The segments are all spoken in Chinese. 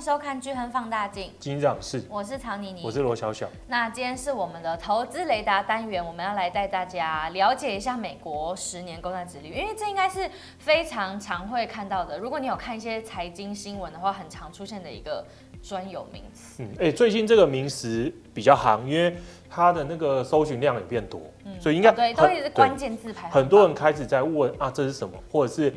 迎收看巨亨放大镜。金长是，我是曹妮妮，我是罗小小。那今天是我们的投资雷达单元，我们要来带大家了解一下美国十年公债殖利率，因为这应该是非常常会看到的。如果你有看一些财经新闻的话，很常出现的一个专有名词。嗯，哎、欸，最近这个名词比较行，因为它的那个搜寻量也变多，嗯、所以应该、哦、对，都是关键字排。很多人开始在问啊，这是什么，或者是。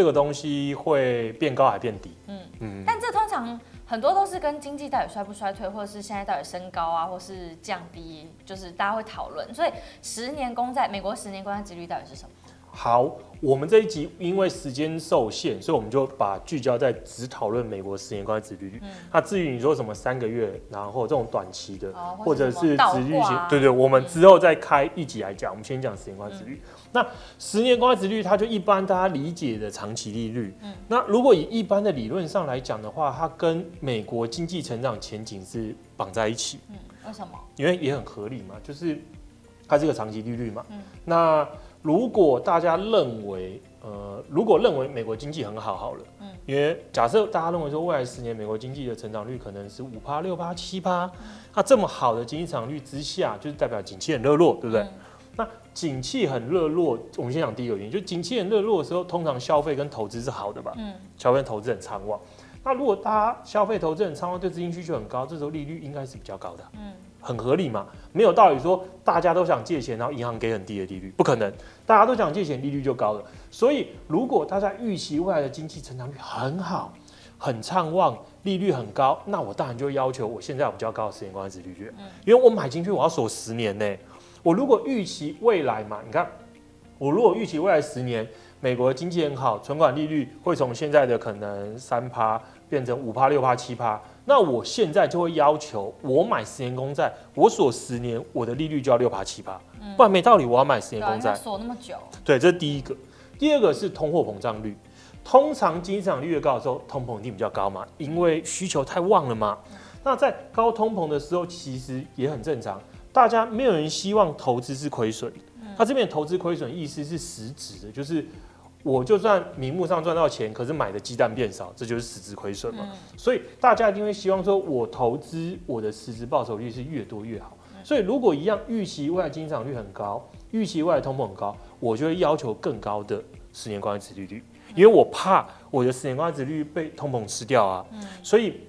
这个东西会变高还变低？嗯嗯，但这通常很多都是跟经济到底衰不衰退，或者是现在到底升高啊，或是降低，就是大家会讨论。所以十年公债，美国十年公债殖利率到底是什么？好，我们这一集因为时间受限，所以我们就把聚焦在只讨论美国十年公债殖利率。那、嗯、至于你说什么三个月，然后这种短期的，哦、或者是殖利率型，对对，我们之后再开一集来讲。我们先讲十年公债殖率。嗯那十年公债殖率，它就一般大家理解的长期利率。嗯，那如果以一般的理论上来讲的话，它跟美国经济成长前景是绑在一起。嗯，为什么？因为也很合理嘛，就是它是一个长期利率嘛。嗯，那如果大家认为，呃，如果认为美国经济很好，好了，嗯，因为假设大家认为说未来十年美国经济的成长率可能是五趴、六趴、七趴，那这么好的经济成长率之下，就是代表景气很热络，对不对？嗯那景气很热络，我们先讲第一个原因，就景气很热络的时候，通常消费跟投资是好的吧？嗯，消费投资很畅旺。那如果大家消费投资很畅旺，对资金需求很高，这时候利率应该是比较高的，嗯，很合理嘛，没有道理说大家都想借钱，然后银行给很低的利率，不可能，大家都想借钱，利率就高了。所以如果大家预期未来的经济成长率很好，很畅旺，利率很高，那我当然就要求我现在我比较高的十年公债利率，因为我买进去我要锁十年呢。我如果预期未来嘛，你看，我如果预期未来十年美国的经济很好，存款利率会从现在的可能三趴变成五趴、六趴、七趴，那我现在就会要求我买十年公债，我锁十年，我的利率就要六趴、七趴，不然没道理我要买十年公债锁那么久。对，这是第一个。第二个是通货膨胀率，通常经济增长率越高的时候，通膨一定比较高嘛，因为需求太旺了嘛。那在高通膨的时候，其实也很正常。大家没有人希望投资是亏损，他这边投资亏损意思是实质的，就是我就算名目上赚到钱，可是买的鸡蛋变少，这就是实质亏损嘛。所以大家一定会希望说，我投资我的实质报酬率是越多越好。所以如果一样预期未来经济增长率很高，预期未来通膨很高，我就会要求更高的十年公债殖利率，因为我怕我的十年公债殖利率被通膨吃掉啊。所以，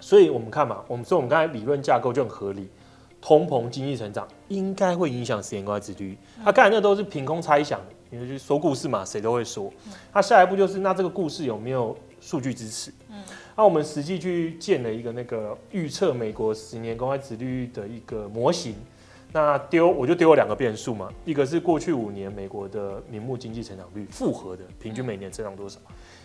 所以我们看嘛，我们说我们刚才理论架构就很合理。通膨、经济成长应该会影响十年公债殖利率。他刚才那都是凭空猜想，因为就去说故事嘛，谁都会说。那下一步就是，那这个故事有没有数据支持？嗯那我们实际去建了一个那个预测美国十年公开殖利率的一个模型。那丢我就丢了两个变数嘛，一个是过去五年美国的名目经济成长率复合的平均每年增长多少，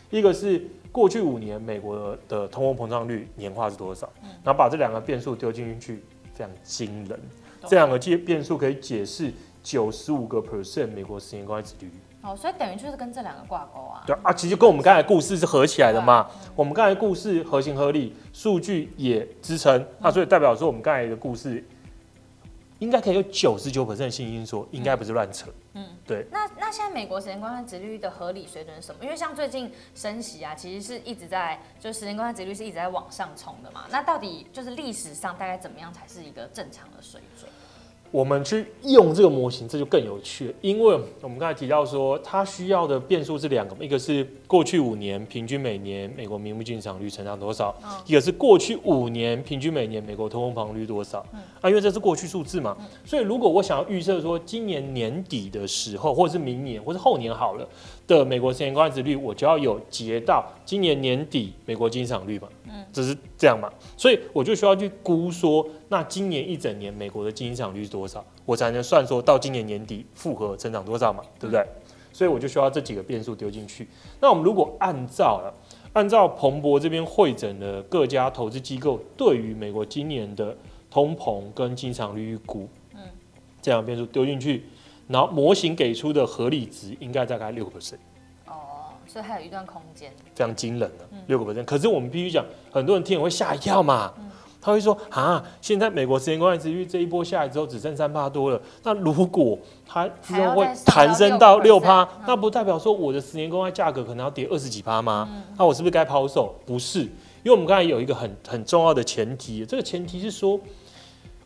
一个是过去五年美国的通货膨胀率年化是多少。然后把这两个变数丢进去。非常惊人，这两个变变数可以解释九十五个 percent 美国十年公债殖利率。哦，所以等于就是跟这两个挂钩啊。对啊，其实跟我们刚才故事是合起来的嘛。我们刚才故事合情合理，数据也支撑，那所以代表说我们刚才的故事应该可以有九十九 percent 的信心说，应该不是乱扯。嗯，对。那那现在美国十年公债殖利率的合理水准是什么？因为像最近升息啊，其实是一直在，就十年公债殖利率是一直在往上冲的嘛。那到底就是历史上大概怎么样才是一个正常的水准？我们去用这个模型，这就更有趣了，因为我们刚才提到说，它需要的变数是两个，一个是过去五年平均每年美国名目经济成长率成长多少，一个是过去五年平均每年美国通货膨率多少，啊，因为这是过去数字嘛，所以如果我想要预测说今年年底的时候，或者是明年，或是后年好了的美国十年公债值率，我就要有截到今年年底美国进场率嘛，嗯，这是这样嘛，所以我就需要去估说。那今年一整年美国的经济增长率是多少？我才能算说到今年年底复合成长多少嘛？对不对？所以我就需要这几个变数丢进去。那我们如果按照了，按照彭博这边会诊的各家投资机构对于美国今年的通膨跟经济增长率预估，嗯，这样变数丢进去，然后模型给出的合理值应该大概六个 percent。哦，所以还有一段空间。非常惊人的六个 percent。可是我们必须讲，很多人听了会吓一跳嘛。嗯他会说啊，现在美国十年公债殖利率这一波下来之后只剩三趴多了。那如果它之后会弹升到六趴，那不代表说我的十年公债价格可能要跌二十几趴吗？那我是不是该抛售？不是，因为我们刚才有一个很很重要的前提，这个前提是说，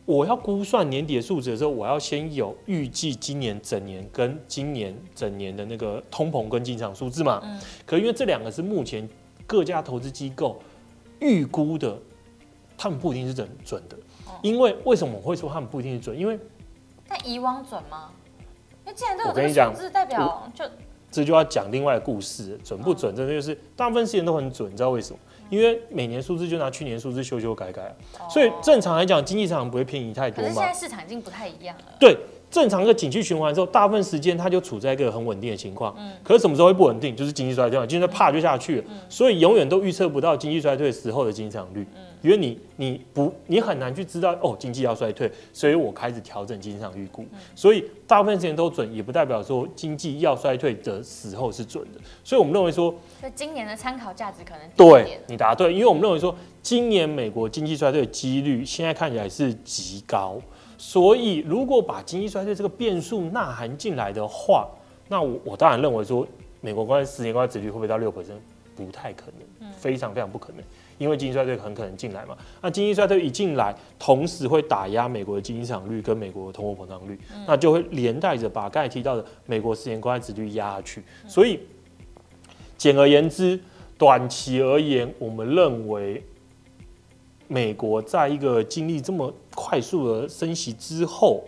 我要估算年底的数值的时候，我要先有预计今年整年跟今年整年的那个通膨跟进场数字嘛。嗯。可因为这两个是目前各家投资机构预估的，他们不一定是准准的。因为为什么我会说他们不一定是准？因为但以往准吗？因为既然都有这个数字，代表就。这就要讲另外的故事，准不准？真的就是大部分事情都很准，你知道为什么？因为每年数字就拿去年数字修修改改，所以正常来讲，经济市场不会偏移太多嘛。可是现在市场已经不太一样了。对，正常一个景气循环之后，大部分时间它就处在一个很稳定的情况。嗯。可是什么时候会不稳定？就是经济衰退，经济啪就下去了。嗯。所以永远都预测不到经济衰退时候的经济增长率。嗯。因为你你不你很难去知道哦，经济要衰退，所以我开始调整经济上预估，嗯、所以大部分时间都准，也不代表说经济要衰退的时候是准的，所以我们认为说，所以今年的参考价值可能对你答对，因为我们认为说今年美国经济衰退的几率现在看起来是极高，所以如果把经济衰退这个变数纳含进来的话，那我我当然认为说美国关于十年国债殖率会不会到六 percent？不太可能，非常非常不可能。因为经济衰退很可能进来嘛，那经济衰退一进来，同时会打压美国的经济增长率跟美国的通货膨胀率，嗯、那就会连带着把刚才提到的美国十年国债殖率压下去。嗯、所以，简而言之，短期而言，我们认为美国在一个经历这么快速的升息之后。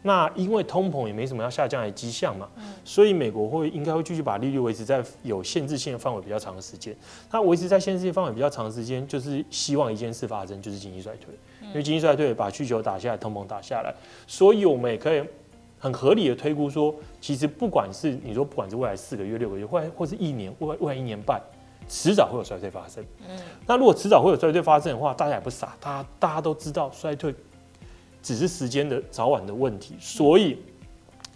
那因为通膨也没什么要下降的迹象嘛，嗯、所以美国会应该会继续把利率维持在有限制性的范围比较长的时间。它维持在限制性范围比较长的时间，就是希望一件事发生，就是经济衰退。因为经济衰退把需求打下来，通膨打下来，所以我们也可以很合理的推估说，其实不管是你说不管是未来四个月、六个月，或或是一年，未未来一年半，迟早会有衰退发生。嗯，那如果迟早会有衰退发生的话，大家也不傻，大家大家都知道衰退。只是时间的早晚的问题，所以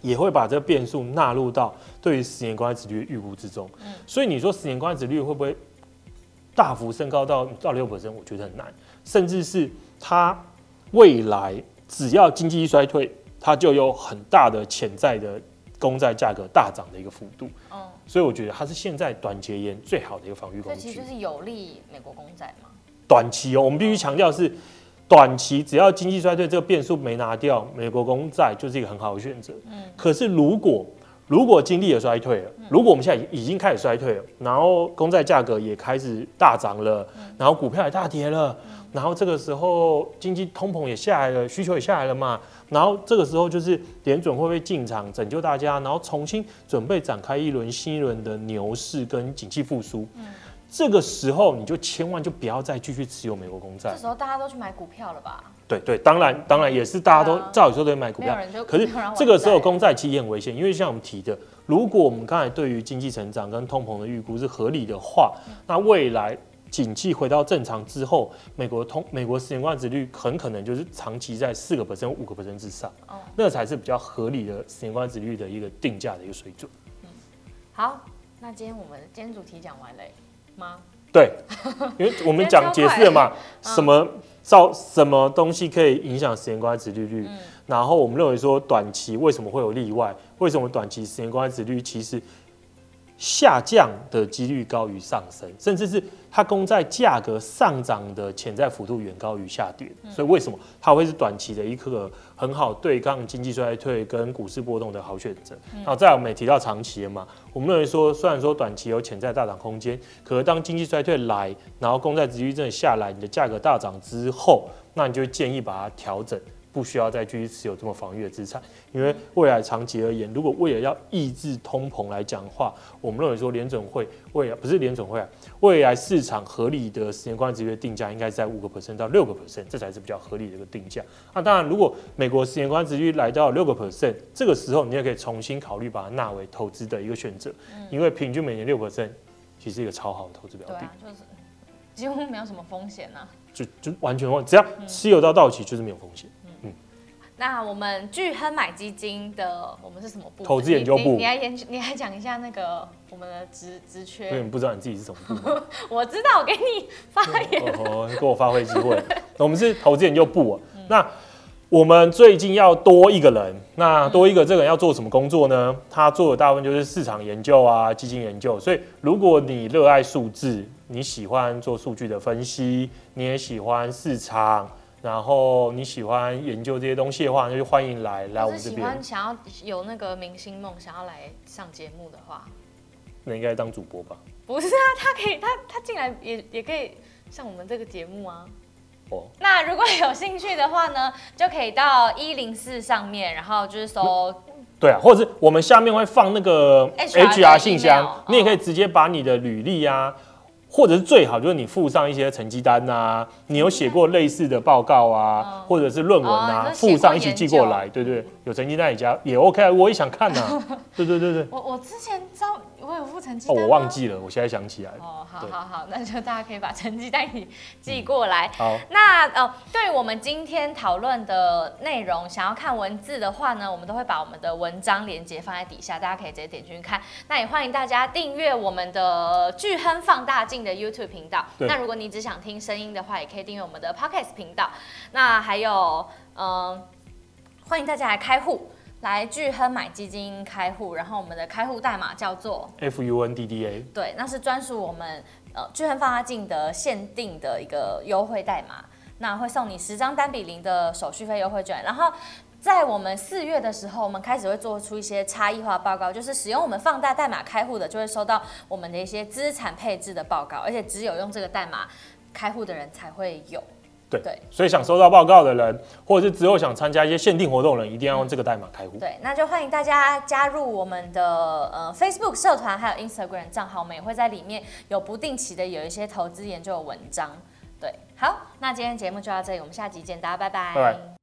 也会把这个变数纳入到对于十年国债殖率的预估之中。所以你说十年国债殖率会不会大幅升高到到六 percent？我觉得很难，甚至是它未来只要经济衰退，它就有很大的潜在的公债价格大涨的一个幅度。所以我觉得它是现在短期而言最好的一个防御工具。这其实就是有利美国公债嘛？短期哦，我们必须强调是。短期只要经济衰退这个变数没拿掉，美国公债就是一个很好的选择。嗯，可是如果如果经历也衰退了，如果我们现在已经开始衰退了，然后公债价格也开始大涨了，然后股票也大跌了，然后这个时候经济通膨也下来了，需求也下来了嘛，然后这个时候就是联准会不会进场拯救大家，然后重新准备展开一轮新一轮的牛市跟景气复苏。嗯。这个时候你就千万就不要再继续持有美国公债。这时候大家都去买股票了吧？对对，当然当然也是大家都照理说都买股票。可是这个时候公债其实也很危险，因为像我们提的，如果我们刚才对于经济成长跟通膨的预估是合理的话，那未来景气回到正常之后，美国通美国十年国债率很可能就是长期在四个 percent 五个 percent 之上。哦，那才是比较合理的十年国债率的一个定价的一个水准。嗯，好，那今天我们今天主题讲完嘞。吗？对，因为我们讲解释了嘛，什么造什么东西可以影响十年国债殖利率，嗯、然后我们认为说短期为什么会有例外？为什么短期十年国债利率其实？下降的几率高于上升，甚至是它公债价格上涨的潜在幅度远高于下跌，所以为什么它会是短期的一个很好对抗经济衰退跟股市波动的好选择？然后再我们也提到长期的嘛，我们认为说虽然说短期有潜在大涨空间，可是当经济衰退来，然后公债殖利率真的下来，你的价格大涨之后，那你就建议把它调整。不需要再继续持有这么防御的资产，因为未来长期而言，如果为了要抑制通膨来讲的话，我们认为说联准会未来不是联准会啊，未来市场合理的十年国债殖利率定价应该是在五个 percent 到六个 percent，这才是比较合理的一个定价。那当然，如果美国十年国债殖利率来到六个 percent，这个时候你也可以重新考虑把它纳为投资的一个选择，因为平均每年六 percent 其实是一个超好的投资标的。对啊，就是几乎没有什么风险呢、啊，就就完全忘只要持有到到期就是没有风险。那我们巨亨买基金的，我们是什么部？投资研究部。你来研究，你来讲一下那个我们的职职缺。因为你不知道你自己是什么部。我知道，我给你发言。哦，给我发挥机会。我们是投资研究部啊。嗯、那我们最近要多一个人，那多一个这个人要做什么工作呢？他做的大部分就是市场研究啊，基金研究。所以如果你热爱数字，你喜欢做数据的分析，你也喜欢市场，然后你喜欢研究这些东西的话，那就欢迎来来我们这边。喜欢想要有那个明星梦，想要来上节目的话，那应该当主播吧？不是啊，他可以，他他进来也也可以上我们这个节目啊。哦。那如果有兴趣的话呢，就可以到一零四上面，然后就是搜。对啊，或者是我们下面会放那个 HR 信箱，你也可以直接把你的履历啊。或者是最好就是你附上一些成绩单啊，你有写过类似的报告啊，嗯、或者是论文啊，哦、附上一起寄过来，对对，有成绩单也加也 OK，我也想看呐、啊，对对对对。我我之前招。我有附成绩单、哦，我忘记了，我现在想起来了。哦，好好好，那就大家可以把成绩单给寄过来。嗯、好，那呃，对于我们今天讨论的内容，想要看文字的话呢，我们都会把我们的文章连接放在底下，大家可以直接点进去看。那也欢迎大家订阅我们的巨亨放大镜的 YouTube 频道。那如果你只想听声音的话，也可以订阅我们的 Podcast 频道。那还有，嗯、呃，欢迎大家来开户。来聚亨买基金开户，然后我们的开户代码叫做 FUNDDA，对，那是专属我们呃聚亨放大镜的限定的一个优惠代码，那会送你十张单比零的手续费优惠券。然后在我们四月的时候，我们开始会做出一些差异化报告，就是使用我们放大代码开户的，就会收到我们的一些资产配置的报告，而且只有用这个代码开户的人才会有。对，对，所以想收到报告的人，或者是之后想参加一些限定活动的人，一定要用这个代码开户。对，那就欢迎大家加入我们的呃 Facebook 社团，还有 Instagram 账号，我们也会在里面有不定期的有一些投资研究的文章。对，好，那今天节目就到这里，我们下集见，大家拜拜。拜拜。